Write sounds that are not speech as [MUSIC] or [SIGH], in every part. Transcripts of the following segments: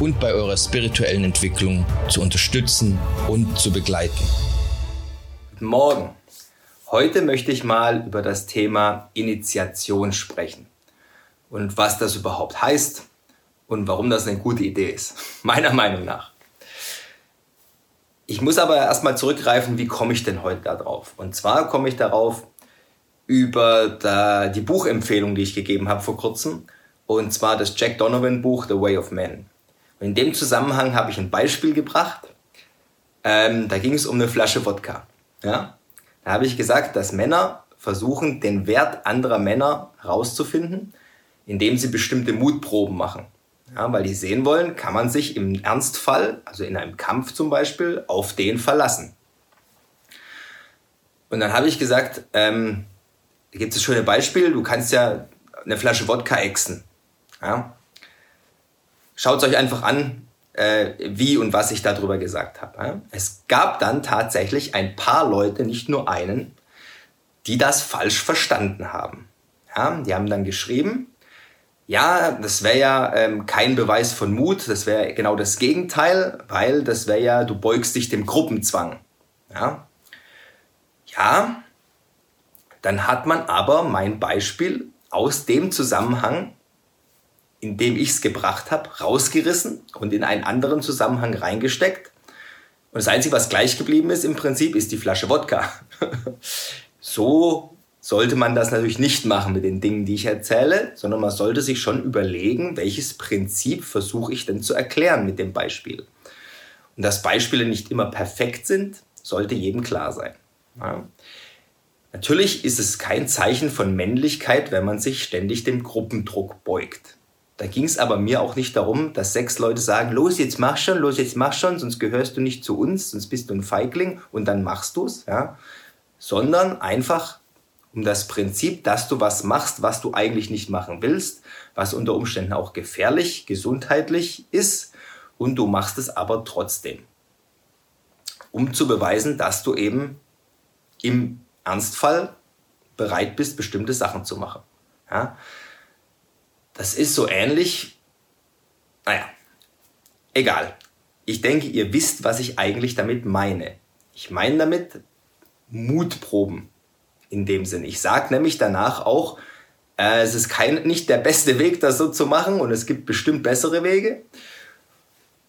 und bei eurer spirituellen Entwicklung zu unterstützen und zu begleiten. Guten Morgen. Heute möchte ich mal über das Thema Initiation sprechen und was das überhaupt heißt und warum das eine gute Idee ist, [LAUGHS] meiner Meinung nach. Ich muss aber erstmal zurückgreifen, wie komme ich denn heute darauf? Und zwar komme ich darauf über die Buchempfehlung, die ich gegeben habe vor kurzem, und zwar das Jack Donovan Buch The Way of Man. Und in dem Zusammenhang habe ich ein Beispiel gebracht. Ähm, da ging es um eine Flasche Wodka. Ja? Da habe ich gesagt, dass Männer versuchen, den Wert anderer Männer herauszufinden, indem sie bestimmte Mutproben machen. Ja, weil die sehen wollen, kann man sich im Ernstfall, also in einem Kampf zum Beispiel, auf den verlassen. Und dann habe ich gesagt, ähm, da gibt es das schöne Beispiel, du kannst ja eine Flasche Wodka exen. Ja? Schaut euch einfach an, äh, wie und was ich darüber gesagt habe. Es gab dann tatsächlich ein paar Leute, nicht nur einen, die das falsch verstanden haben. Ja? Die haben dann geschrieben, ja, das wäre ja ähm, kein Beweis von Mut, das wäre genau das Gegenteil, weil das wäre ja, du beugst dich dem Gruppenzwang. Ja? ja, dann hat man aber mein Beispiel aus dem Zusammenhang in dem ich es gebracht habe, rausgerissen und in einen anderen Zusammenhang reingesteckt. Und das Einzige, was gleich geblieben ist im Prinzip, ist die Flasche Wodka. [LAUGHS] so sollte man das natürlich nicht machen mit den Dingen, die ich erzähle, sondern man sollte sich schon überlegen, welches Prinzip versuche ich denn zu erklären mit dem Beispiel. Und dass Beispiele nicht immer perfekt sind, sollte jedem klar sein. Ja. Natürlich ist es kein Zeichen von Männlichkeit, wenn man sich ständig dem Gruppendruck beugt. Da ging es aber mir auch nicht darum, dass sechs Leute sagen, los, jetzt mach schon, los, jetzt mach schon, sonst gehörst du nicht zu uns, sonst bist du ein Feigling und dann machst du es, ja? sondern einfach um das Prinzip, dass du was machst, was du eigentlich nicht machen willst, was unter Umständen auch gefährlich, gesundheitlich ist und du machst es aber trotzdem, um zu beweisen, dass du eben im Ernstfall bereit bist, bestimmte Sachen zu machen. Ja? Das ist so ähnlich. Naja, egal. Ich denke, ihr wisst, was ich eigentlich damit meine. Ich meine damit Mutproben in dem Sinn. Ich sage nämlich danach auch, äh, es ist kein, nicht der beste Weg, das so zu machen und es gibt bestimmt bessere Wege.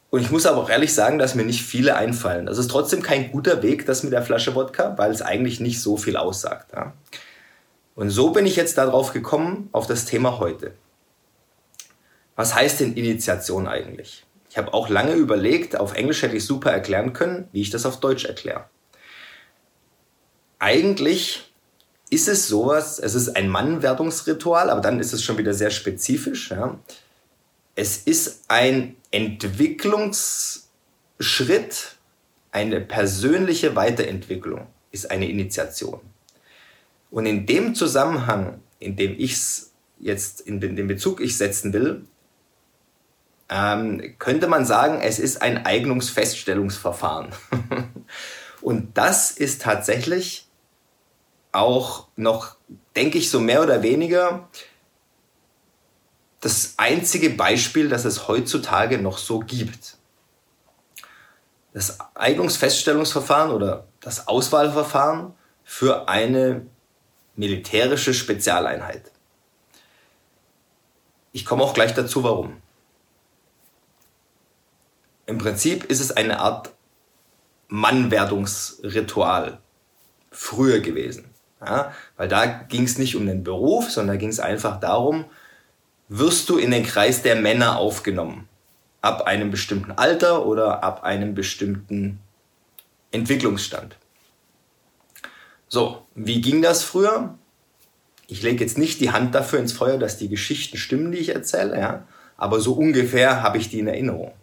Und ich muss aber auch ehrlich sagen, dass mir nicht viele einfallen. Das ist trotzdem kein guter Weg, das mit der Flasche Wodka, weil es eigentlich nicht so viel aussagt. Ja? Und so bin ich jetzt darauf gekommen, auf das Thema heute. Was heißt denn Initiation eigentlich? Ich habe auch lange überlegt, auf Englisch hätte ich super erklären können, wie ich das auf Deutsch erkläre. Eigentlich ist es sowas, es ist ein Mannwerdungsritual, aber dann ist es schon wieder sehr spezifisch. Ja. Es ist ein Entwicklungsschritt, eine persönliche Weiterentwicklung ist eine Initiation. Und in dem Zusammenhang, in dem ich es jetzt in den Bezug ich setzen will, ähm, könnte man sagen, es ist ein Eignungsfeststellungsverfahren. [LAUGHS] Und das ist tatsächlich auch noch, denke ich, so mehr oder weniger das einzige Beispiel, das es heutzutage noch so gibt. Das Eignungsfeststellungsverfahren oder das Auswahlverfahren für eine militärische Spezialeinheit. Ich komme auch gleich dazu, warum. Im Prinzip ist es eine Art Mannwerdungsritual früher gewesen. Ja, weil da ging es nicht um den Beruf, sondern da ging es einfach darum, wirst du in den Kreis der Männer aufgenommen. Ab einem bestimmten Alter oder ab einem bestimmten Entwicklungsstand. So, wie ging das früher? Ich lege jetzt nicht die Hand dafür ins Feuer, dass die Geschichten stimmen, die ich erzähle, ja, aber so ungefähr habe ich die in Erinnerung.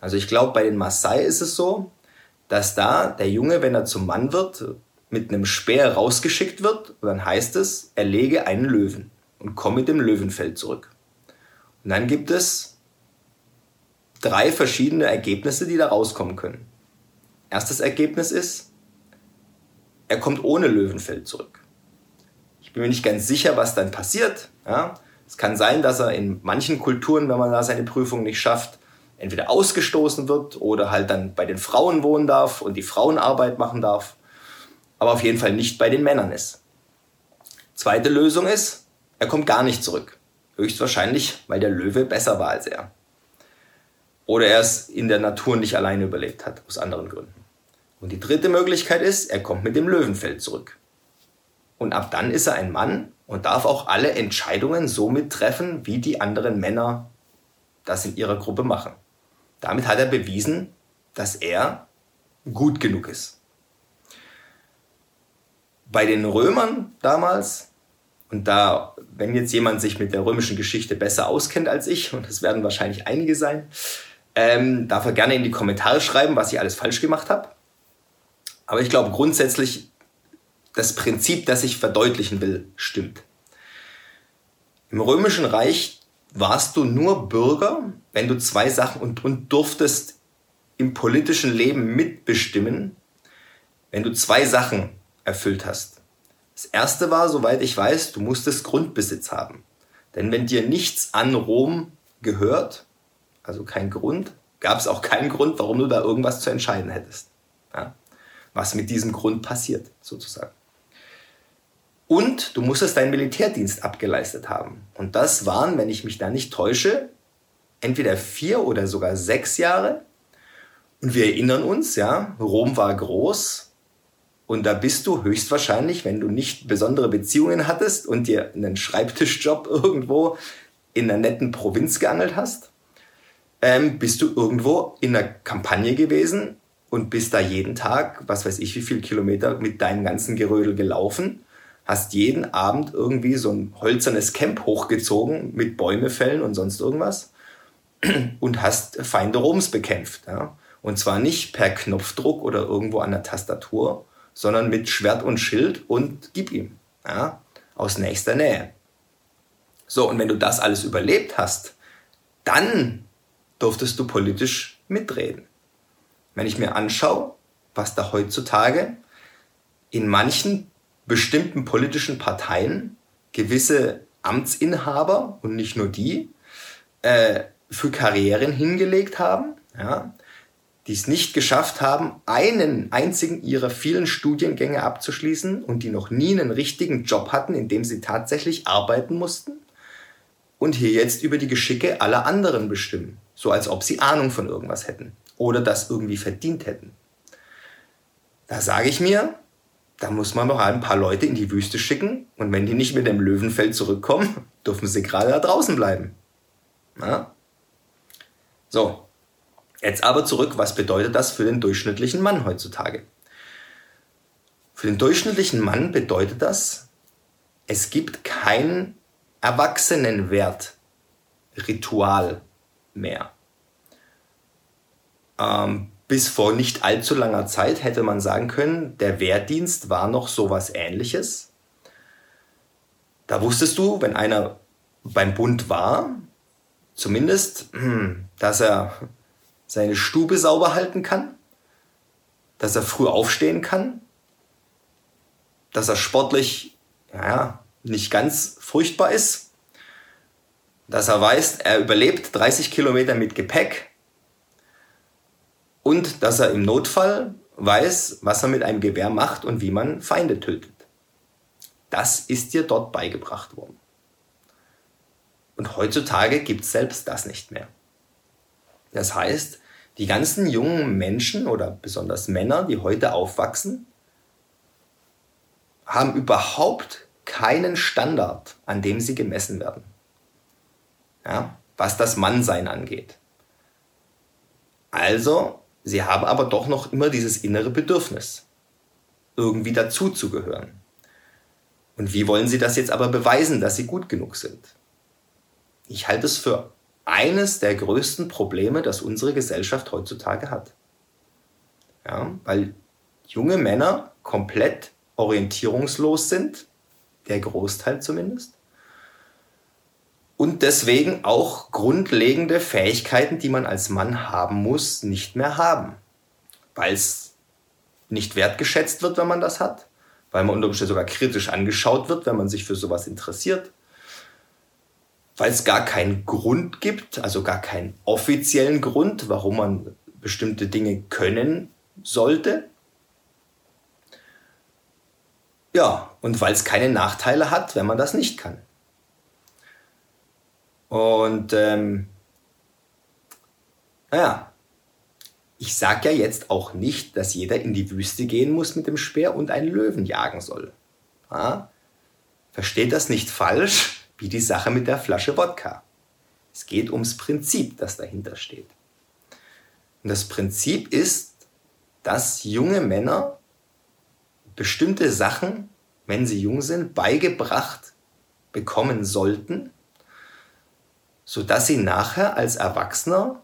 Also ich glaube, bei den Maasai ist es so, dass da der Junge, wenn er zum Mann wird, mit einem Speer rausgeschickt wird. Und dann heißt es, erlege einen Löwen und komm mit dem Löwenfell zurück. Und dann gibt es drei verschiedene Ergebnisse, die da rauskommen können. Erstes Ergebnis ist, er kommt ohne Löwenfell zurück. Ich bin mir nicht ganz sicher, was dann passiert. Ja? Es kann sein, dass er in manchen Kulturen, wenn man da seine Prüfung nicht schafft, entweder ausgestoßen wird oder halt dann bei den Frauen wohnen darf und die Frauenarbeit machen darf, aber auf jeden Fall nicht bei den Männern ist. Zweite Lösung ist, er kommt gar nicht zurück. Höchstwahrscheinlich, weil der Löwe besser war als er. Oder er es in der Natur nicht alleine überlebt hat, aus anderen Gründen. Und die dritte Möglichkeit ist, er kommt mit dem Löwenfell zurück. Und ab dann ist er ein Mann und darf auch alle Entscheidungen so mittreffen, wie die anderen Männer das in ihrer Gruppe machen. Damit hat er bewiesen, dass er gut genug ist. Bei den Römern damals, und da, wenn jetzt jemand sich mit der römischen Geschichte besser auskennt als ich, und es werden wahrscheinlich einige sein, ähm, darf er gerne in die Kommentare schreiben, was ich alles falsch gemacht habe. Aber ich glaube grundsätzlich, das Prinzip, das ich verdeutlichen will, stimmt. Im Römischen Reich warst du nur Bürger, wenn du zwei Sachen und, und durftest im politischen Leben mitbestimmen, wenn du zwei Sachen erfüllt hast. Das erste war, soweit ich weiß, du musstest Grundbesitz haben. Denn wenn dir nichts an Rom gehört, also kein Grund, gab es auch keinen Grund, warum du da irgendwas zu entscheiden hättest. Ja? Was mit diesem Grund passiert, sozusagen. Und du musstest deinen Militärdienst abgeleistet haben. Und das waren, wenn ich mich da nicht täusche, entweder vier oder sogar sechs Jahre. Und wir erinnern uns, ja, Rom war groß. Und da bist du höchstwahrscheinlich, wenn du nicht besondere Beziehungen hattest und dir einen Schreibtischjob [LAUGHS] irgendwo in einer netten Provinz geangelt hast, ähm, bist du irgendwo in einer Kampagne gewesen und bist da jeden Tag, was weiß ich, wie viel Kilometer mit deinem ganzen Gerödel gelaufen hast jeden Abend irgendwie so ein hölzernes Camp hochgezogen mit Bäume fällen und sonst irgendwas [CLEARS THROAT] und hast Feinde Roms bekämpft. Ja? Und zwar nicht per Knopfdruck oder irgendwo an der Tastatur, sondern mit Schwert und Schild und gib ihm. Ja? Aus nächster Nähe. So, und wenn du das alles überlebt hast, dann durftest du politisch mitreden. Wenn ich mir anschaue, was da heutzutage in manchen bestimmten politischen Parteien gewisse Amtsinhaber und nicht nur die äh, für Karrieren hingelegt haben, ja, die es nicht geschafft haben, einen einzigen ihrer vielen Studiengänge abzuschließen und die noch nie einen richtigen Job hatten, in dem sie tatsächlich arbeiten mussten und hier jetzt über die Geschicke aller anderen bestimmen, so als ob sie Ahnung von irgendwas hätten oder das irgendwie verdient hätten. Da sage ich mir, da muss man noch ein paar Leute in die Wüste schicken und wenn die nicht mit dem Löwenfeld zurückkommen, [LAUGHS] dürfen sie gerade da draußen bleiben. Na? So, jetzt aber zurück, was bedeutet das für den durchschnittlichen Mann heutzutage? Für den durchschnittlichen Mann bedeutet das, es gibt kein Erwachsenenwert-Ritual mehr. Ähm, bis vor nicht allzu langer Zeit hätte man sagen können, der Wehrdienst war noch sowas ähnliches. Da wusstest du, wenn einer beim Bund war, zumindest, dass er seine Stube sauber halten kann, dass er früh aufstehen kann, dass er sportlich, ja, nicht ganz furchtbar ist, dass er weiß, er überlebt 30 Kilometer mit Gepäck, und dass er im Notfall weiß, was er mit einem Gewehr macht und wie man Feinde tötet. Das ist dir dort beigebracht worden. Und heutzutage gibt es selbst das nicht mehr. Das heißt, die ganzen jungen Menschen oder besonders Männer, die heute aufwachsen, haben überhaupt keinen Standard, an dem sie gemessen werden. Ja, was das Mannsein angeht. Also Sie haben aber doch noch immer dieses innere Bedürfnis, irgendwie dazuzugehören. Und wie wollen Sie das jetzt aber beweisen, dass Sie gut genug sind? Ich halte es für eines der größten Probleme, das unsere Gesellschaft heutzutage hat. Ja, weil junge Männer komplett orientierungslos sind, der Großteil zumindest. Und deswegen auch grundlegende Fähigkeiten, die man als Mann haben muss, nicht mehr haben. Weil es nicht wertgeschätzt wird, wenn man das hat. Weil man unter Umständen sogar kritisch angeschaut wird, wenn man sich für sowas interessiert. Weil es gar keinen Grund gibt, also gar keinen offiziellen Grund, warum man bestimmte Dinge können sollte. Ja, und weil es keine Nachteile hat, wenn man das nicht kann. Und ähm, naja, ich sage ja jetzt auch nicht, dass jeder in die Wüste gehen muss mit dem Speer und einen Löwen jagen soll. Ja? Versteht das nicht falsch, [LAUGHS] wie die Sache mit der Flasche Wodka. Es geht ums Prinzip, das dahinter steht. Und das Prinzip ist, dass junge Männer bestimmte Sachen, wenn sie jung sind, beigebracht bekommen sollten, sodass sie nachher als Erwachsener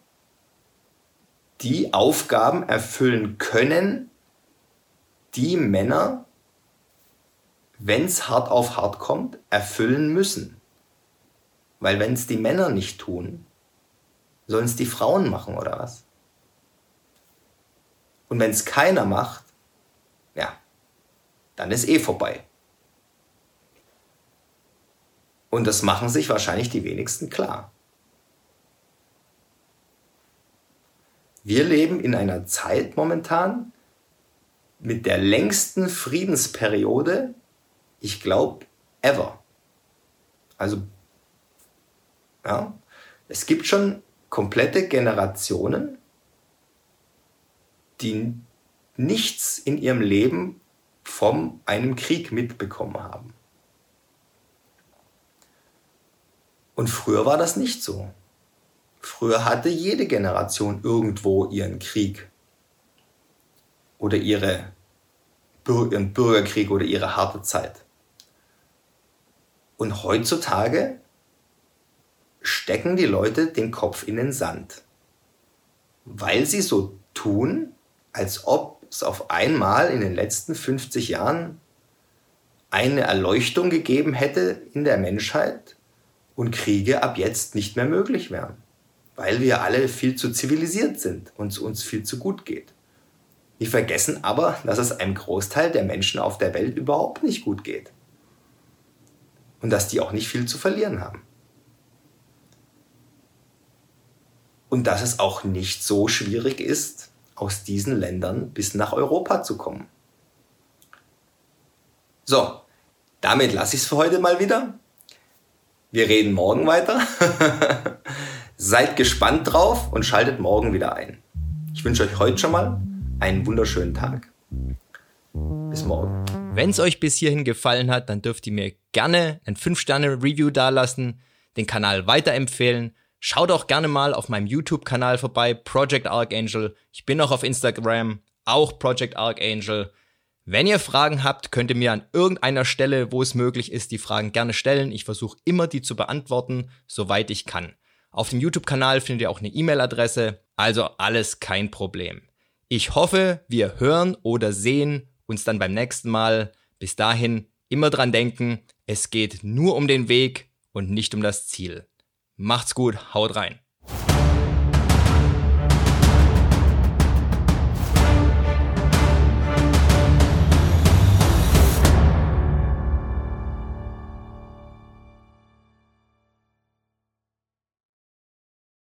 die Aufgaben erfüllen können, die Männer, wenn es hart auf hart kommt, erfüllen müssen. Weil wenn es die Männer nicht tun, sollen es die Frauen machen oder was? Und wenn es keiner macht, ja, dann ist eh vorbei. Und das machen sich wahrscheinlich die wenigsten klar. Wir leben in einer Zeit momentan mit der längsten Friedensperiode, ich glaube, ever. Also, ja, es gibt schon komplette Generationen, die nichts in ihrem Leben von einem Krieg mitbekommen haben. Und früher war das nicht so. Früher hatte jede Generation irgendwo ihren Krieg oder ihre, ihren Bürgerkrieg oder ihre harte Zeit. Und heutzutage stecken die Leute den Kopf in den Sand, weil sie so tun, als ob es auf einmal in den letzten 50 Jahren eine Erleuchtung gegeben hätte in der Menschheit und Kriege ab jetzt nicht mehr möglich wären, weil wir alle viel zu zivilisiert sind und es uns viel zu gut geht. Wir vergessen aber, dass es einem Großteil der Menschen auf der Welt überhaupt nicht gut geht und dass die auch nicht viel zu verlieren haben. Und dass es auch nicht so schwierig ist, aus diesen Ländern bis nach Europa zu kommen. So, damit lasse ich es für heute mal wieder. Wir reden morgen weiter. [LAUGHS] Seid gespannt drauf und schaltet morgen wieder ein. Ich wünsche euch heute schon mal einen wunderschönen Tag. Bis morgen. Wenn es euch bis hierhin gefallen hat, dann dürft ihr mir gerne ein 5-Sterne-Review dalassen, den Kanal weiterempfehlen. Schaut auch gerne mal auf meinem YouTube-Kanal vorbei, Project Archangel. Ich bin auch auf Instagram, auch Project Archangel. Wenn ihr Fragen habt, könnt ihr mir an irgendeiner Stelle, wo es möglich ist, die Fragen gerne stellen. Ich versuche immer, die zu beantworten, soweit ich kann. Auf dem YouTube-Kanal findet ihr auch eine E-Mail-Adresse, also alles kein Problem. Ich hoffe, wir hören oder sehen uns dann beim nächsten Mal. Bis dahin immer dran denken, es geht nur um den Weg und nicht um das Ziel. Macht's gut, haut rein.